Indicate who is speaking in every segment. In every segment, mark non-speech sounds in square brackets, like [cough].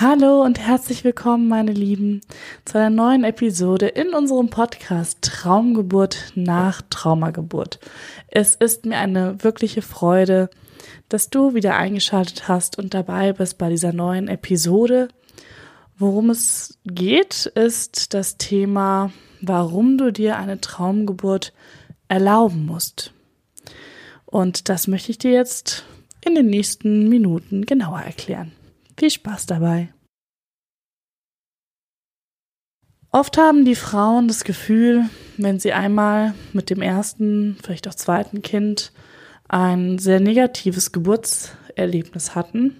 Speaker 1: Hallo und herzlich willkommen, meine Lieben, zu einer neuen Episode in unserem Podcast Traumgeburt nach Traumageburt. Es ist mir eine wirkliche Freude, dass du wieder eingeschaltet hast und dabei bist bei dieser neuen Episode. Worum es geht, ist das Thema, warum du dir eine Traumgeburt erlauben musst. Und das möchte ich dir jetzt in den nächsten Minuten genauer erklären. Viel Spaß dabei. Oft haben die Frauen das Gefühl, wenn sie einmal mit dem ersten, vielleicht auch zweiten Kind ein sehr negatives Geburtserlebnis hatten,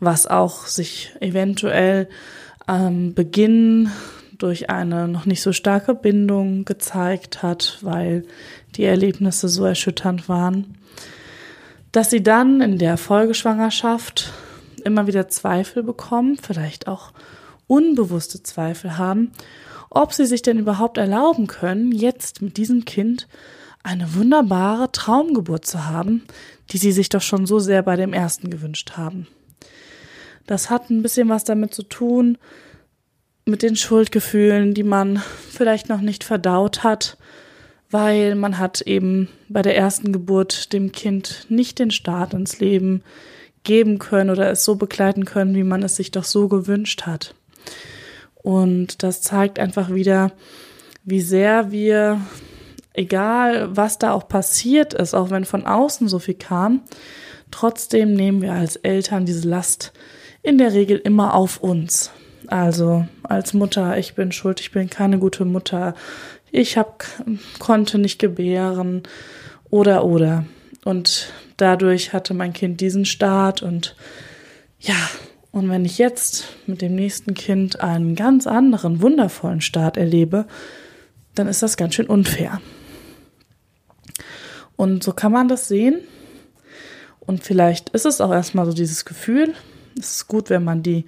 Speaker 1: was auch sich eventuell am Beginn durch eine noch nicht so starke Bindung gezeigt hat, weil die Erlebnisse so erschütternd waren, dass sie dann in der Folgeschwangerschaft immer wieder Zweifel bekommen, vielleicht auch unbewusste Zweifel haben, ob sie sich denn überhaupt erlauben können, jetzt mit diesem Kind eine wunderbare Traumgeburt zu haben, die sie sich doch schon so sehr bei dem ersten gewünscht haben. Das hat ein bisschen was damit zu tun, mit den Schuldgefühlen, die man vielleicht noch nicht verdaut hat, weil man hat eben bei der ersten Geburt dem Kind nicht den Start ins Leben geben können oder es so begleiten können, wie man es sich doch so gewünscht hat. Und das zeigt einfach wieder, wie sehr wir, egal was da auch passiert ist, auch wenn von außen so viel kam, trotzdem nehmen wir als Eltern diese Last in der Regel immer auf uns. Also als Mutter, ich bin schuld, ich bin keine gute Mutter, ich hab, konnte nicht gebären oder oder. Und dadurch hatte mein Kind diesen Start und ja, und wenn ich jetzt mit dem nächsten Kind einen ganz anderen, wundervollen Start erlebe, dann ist das ganz schön unfair. Und so kann man das sehen. Und vielleicht ist es auch erstmal so dieses Gefühl. Es ist gut, wenn man die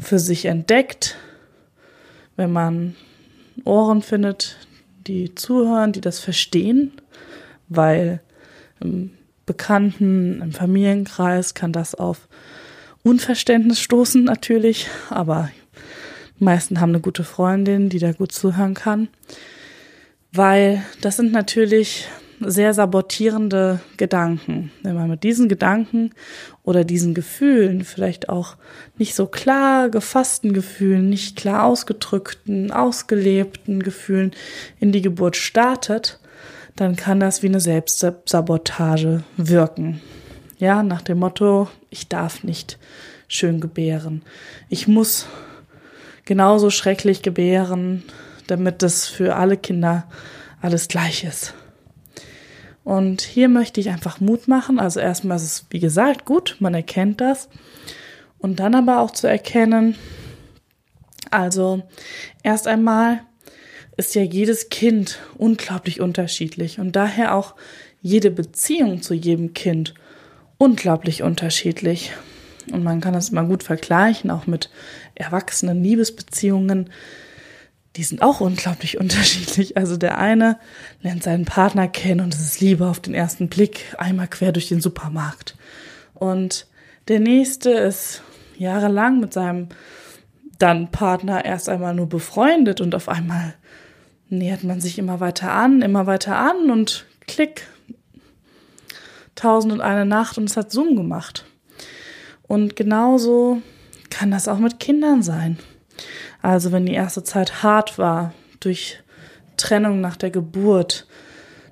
Speaker 1: für sich entdeckt, wenn man Ohren findet, die zuhören, die das verstehen, weil im Bekannten, im Familienkreis kann das auf Unverständnis stoßen natürlich, aber die meisten haben eine gute Freundin, die da gut zuhören kann, weil das sind natürlich sehr sabotierende Gedanken. Wenn man mit diesen Gedanken oder diesen Gefühlen, vielleicht auch nicht so klar gefassten Gefühlen, nicht klar ausgedrückten, ausgelebten Gefühlen in die Geburt startet, dann kann das wie eine Selbstsabotage wirken. Ja, nach dem Motto, ich darf nicht schön gebären. Ich muss genauso schrecklich gebären, damit das für alle Kinder alles gleich ist. Und hier möchte ich einfach Mut machen. Also erstmal ist es, wie gesagt, gut, man erkennt das. Und dann aber auch zu erkennen, also erst einmal ist ja jedes Kind unglaublich unterschiedlich und daher auch jede Beziehung zu jedem Kind unglaublich unterschiedlich. Und man kann das immer gut vergleichen, auch mit erwachsenen Liebesbeziehungen die sind auch unglaublich [laughs] unterschiedlich. Also der eine lernt seinen Partner kennen und es ist Liebe auf den ersten Blick, einmal quer durch den Supermarkt. Und der nächste ist jahrelang mit seinem dann Partner erst einmal nur befreundet und auf einmal nähert man sich immer weiter an, immer weiter an und klick. Tausend und eine Nacht und es hat Zoom gemacht. Und genauso kann das auch mit Kindern sein. Also wenn die erste Zeit hart war, durch Trennung nach der Geburt,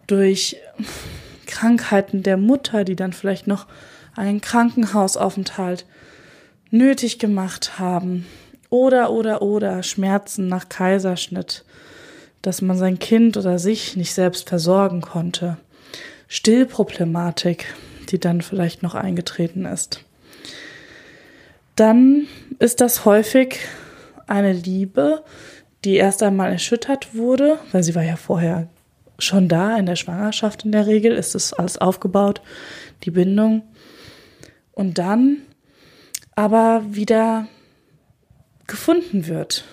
Speaker 1: durch Krankheiten der Mutter, die dann vielleicht noch einen Krankenhausaufenthalt nötig gemacht haben, oder oder oder Schmerzen nach Kaiserschnitt, dass man sein Kind oder sich nicht selbst versorgen konnte, Stillproblematik, die dann vielleicht noch eingetreten ist. Dann ist das häufig eine Liebe, die erst einmal erschüttert wurde, weil sie war ja vorher schon da in der Schwangerschaft in der Regel, ist es alles aufgebaut, die Bindung. Und dann aber wieder gefunden wird,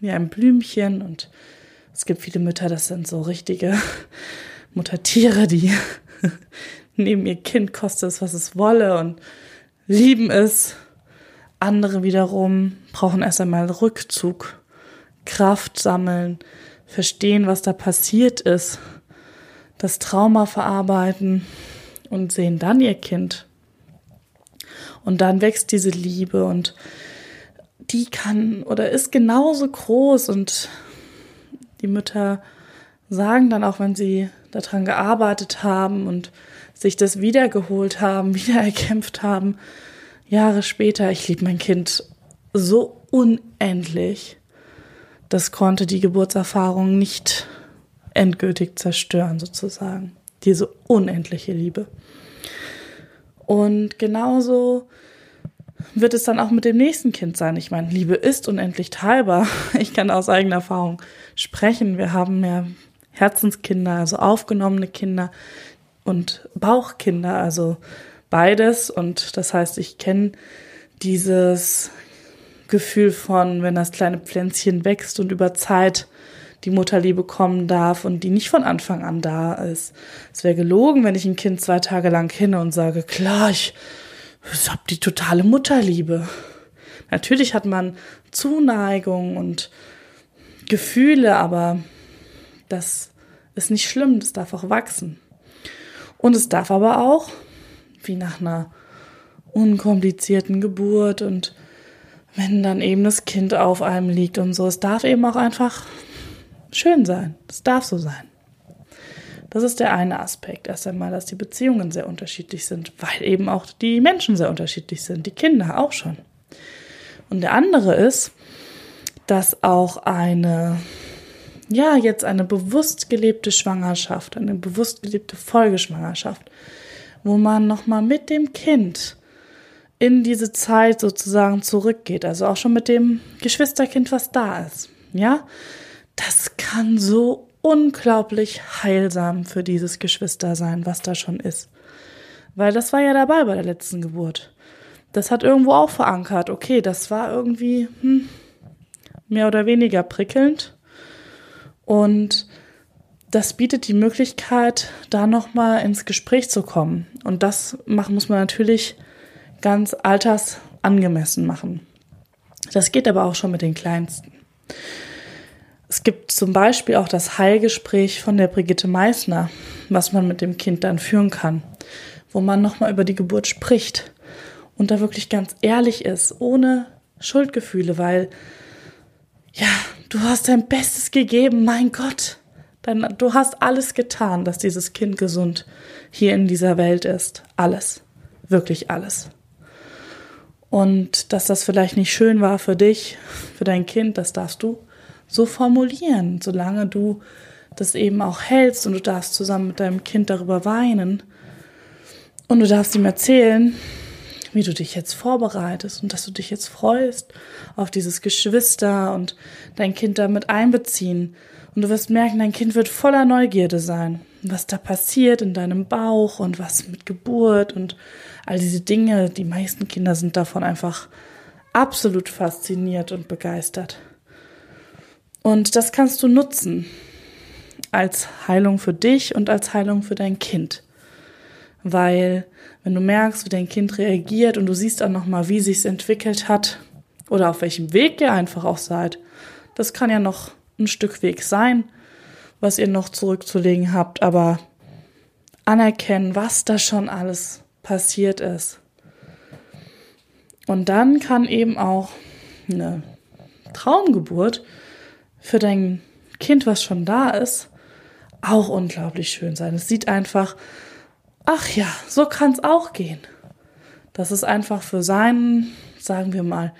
Speaker 1: wie ein Blümchen. Und es gibt viele Mütter, das sind so richtige [laughs] Muttertiere, die [laughs] neben ihr Kind kostet es, was es wolle und lieben es Andere wiederum brauchen erst einmal Rückzug, Kraft sammeln, verstehen, was da passiert ist, das Trauma verarbeiten und sehen dann ihr Kind. Und dann wächst diese Liebe und die kann oder ist genauso groß und die Mütter sagen dann auch, wenn sie daran gearbeitet haben und sich das wiedergeholt haben, [laughs] wiedererkämpft haben, Jahre später, ich liebe mein Kind so unendlich. Das konnte die Geburtserfahrung nicht endgültig zerstören, sozusagen. Diese unendliche Liebe. Und genauso wird es dann auch mit dem nächsten Kind sein. Ich meine, Liebe ist unendlich teilbar. [laughs] Ich kann aus eigener Erfahrung sprechen. Wir haben ja Herzenskinder, also aufgenommene Kinder und Bauchkinder, also beides. Und das heißt, ich kenne dieses Gefühl von, wenn das kleine Pflänzchen wächst und über Zeit die Mutterliebe kommen darf und die nicht von Anfang an da ist. Es wäre gelogen, wenn ich ein Kind zwei Tage lang kenne und sage, klar, ich, ich habe die totale Mutterliebe. Natürlich hat man Zuneigung und Gefühle, aber das ist nicht schlimm, das darf auch wachsen. Und es darf aber auch, wie nach einer unkomplizierten Geburt und wenn dann eben das Kind auf einem liegt und so, es darf eben auch einfach schön sein. Es darf so sein. Das ist der eine Aspekt. Erst einmal, dass die Beziehungen sehr unterschiedlich sind, weil eben auch die Menschen sehr unterschiedlich sind, die Kinder auch schon. Und der andere ist, dass auch eine, ja, jetzt eine bewusst gelebte Schwangerschaft, eine bewusst gelebte Folgeschwangerschaft, wo man nochmal mit dem Kind in diese Zeit sozusagen zurückgeht, also auch schon mit dem Geschwisterkind, was da ist. Ja, das kann so unglaublich heilsam für dieses Geschwister sein, was da schon ist. Weil das war ja dabei bei der letzten Geburt. Das hat irgendwo auch verankert. Okay, das war irgendwie hm, mehr oder weniger prickelnd. Und das bietet die Möglichkeit, da nochmal ins Gespräch zu kommen. Und das machen, muss man natürlich ganz altersangemessen machen. Das geht aber auch schon mit den Kleinsten. Es gibt zum Beispiel auch das Heilgespräch von der Brigitte Meissner, was man mit dem Kind dann führen kann, wo man nochmal über die Geburt spricht und da wirklich ganz ehrlich ist, ohne Schuldgefühle, weil ja, du hast dein Bestes gegeben, mein Gott. Dein, du hast alles getan, dass dieses Kind gesund hier in dieser Welt ist. Alles. Wirklich alles. Und dass das vielleicht nicht schön war für dich, für dein Kind, das darfst du so formulieren, solange du das eben auch hältst und du darfst zusammen mit deinem Kind darüber weinen und du darfst ihm erzählen, wie du dich jetzt vorbereitest und dass du dich jetzt freust auf dieses Geschwister und dein Kind damit einbeziehen. Und du wirst merken, dein Kind wird voller Neugierde sein, was da passiert in deinem Bauch und was mit Geburt und all diese Dinge. Die meisten Kinder sind davon einfach absolut fasziniert und begeistert. Und das kannst du nutzen als Heilung für dich und als Heilung für dein Kind. Weil wenn du merkst, wie dein Kind reagiert und du siehst auch nochmal, wie sich's entwickelt hat oder auf welchem Weg ihr einfach auch seid, das kann ja noch ein Stück Weg sein, was ihr noch zurückzulegen habt, aber anerkennen, was da schon alles passiert ist. Und dann kann eben auch eine Traumgeburt für dein Kind, was schon da ist, auch unglaublich schön sein. Es sieht einfach, ach ja, so kann es auch gehen. Das ist einfach für seinen, sagen wir mal,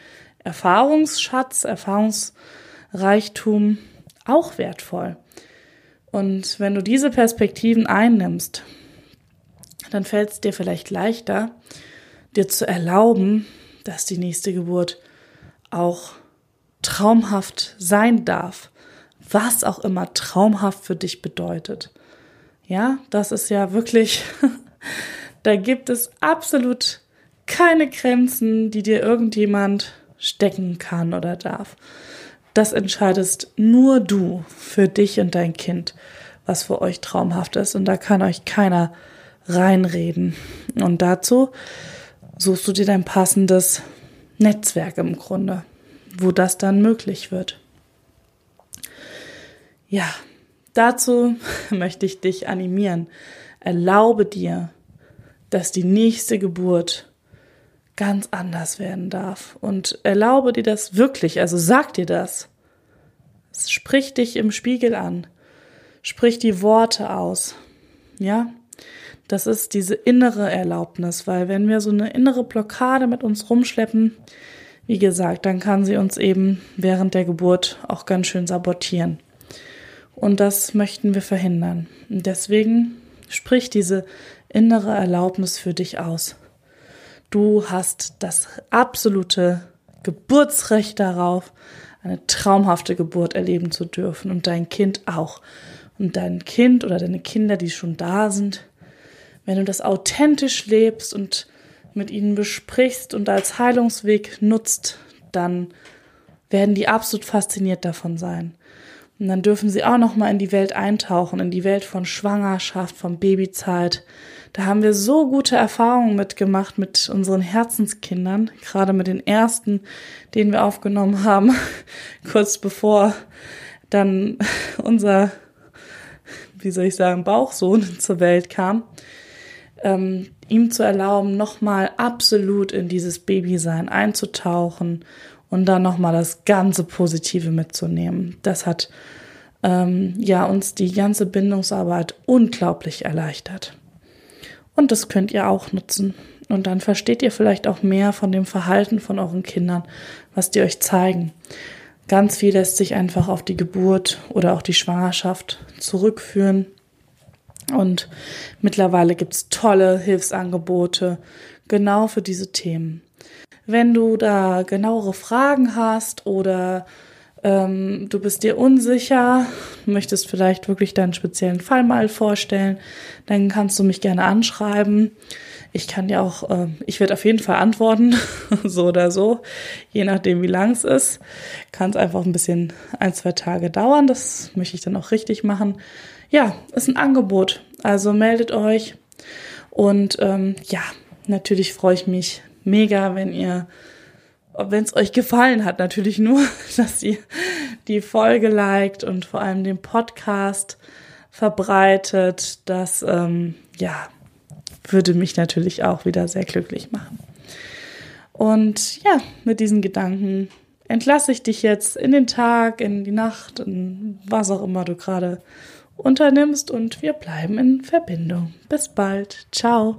Speaker 1: Erfahrungsschatz, Erfahrungsreichtum auch wertvoll. Und wenn du diese Perspektiven einnimmst, dann fällt es dir vielleicht leichter, dir zu erlauben, dass die nächste Geburt auch traumhaft sein darf, was auch immer traumhaft für dich bedeutet. Ja, das ist ja wirklich, [laughs] da gibt es absolut keine Grenzen, die dir irgendjemand stecken kann oder darf. Das entscheidest nur du für dich und dein Kind, was für euch traumhaft ist. Und da kann euch keiner reinreden. Und dazu suchst du dir dein passendes Netzwerk im Grunde, wo das dann möglich wird. Ja, dazu [laughs] möchte ich dich animieren. Erlaube dir, dass die nächste Geburt ganz anders werden darf. Und erlaube dir das wirklich, also sag dir das. Sprich dich im Spiegel an. Sprich die Worte aus. Ja? Das ist diese innere Erlaubnis, weil wenn wir so eine innere Blockade mit uns rumschleppen, wie gesagt, dann kann sie uns eben während der Geburt auch ganz schön sabotieren. Und das möchten wir verhindern. Und deswegen sprich diese innere Erlaubnis für dich aus. Du hast das absolute Geburtsrecht darauf, eine traumhafte Geburt erleben zu dürfen und dein Kind auch. Und dein Kind oder deine Kinder, die schon da sind, wenn du das authentisch lebst und mit ihnen besprichst und als Heilungsweg nutzt, dann werden die absolut fasziniert davon sein. Und dann dürfen sie auch noch mal in die Welt eintauchen, in die Welt von Schwangerschaft, von Babyzeit. Da haben wir so gute Erfahrungen mitgemacht mit unseren Herzenskindern, gerade mit den ersten, den wir aufgenommen haben, [laughs] kurz bevor dann [laughs] unser, wie soll ich sagen, Bauchsohn [laughs] zur Welt kam. Ähm, ihm zu erlauben, nochmal absolut in dieses Babysein einzutauchen und dann nochmal das ganze Positive mitzunehmen. Das hat ähm, ja uns die ganze Bindungsarbeit unglaublich erleichtert. Und das könnt ihr auch nutzen. Und dann versteht ihr vielleicht auch mehr von dem Verhalten von euren Kindern, was die euch zeigen. Ganz viel lässt sich einfach auf die Geburt oder auch die Schwangerschaft zurückführen. Und mittlerweile gibt's tolle Hilfsangebote genau für diese Themen. Wenn du da genauere Fragen hast oder ähm, du bist dir unsicher, möchtest vielleicht wirklich deinen speziellen Fall mal vorstellen, dann kannst du mich gerne anschreiben. Ich kann dir auch, äh, ich werde auf jeden Fall antworten, [laughs] so oder so, je nachdem wie lang es ist. Kann es einfach ein bisschen ein, zwei Tage dauern, das möchte ich dann auch richtig machen. Ja, ist ein Angebot, also meldet euch und ähm, ja, natürlich freue ich mich mega, wenn ihr, wenn es euch gefallen hat, natürlich nur, [laughs] dass ihr die Folge liked und vor allem den Podcast verbreitet. Das, ähm, ja, würde mich natürlich auch wieder sehr glücklich machen. Und ja, mit diesen Gedanken entlasse ich dich jetzt in den Tag, in die Nacht, in was auch immer du gerade unternimmst und wir bleiben in Verbindung. Bis bald. Ciao.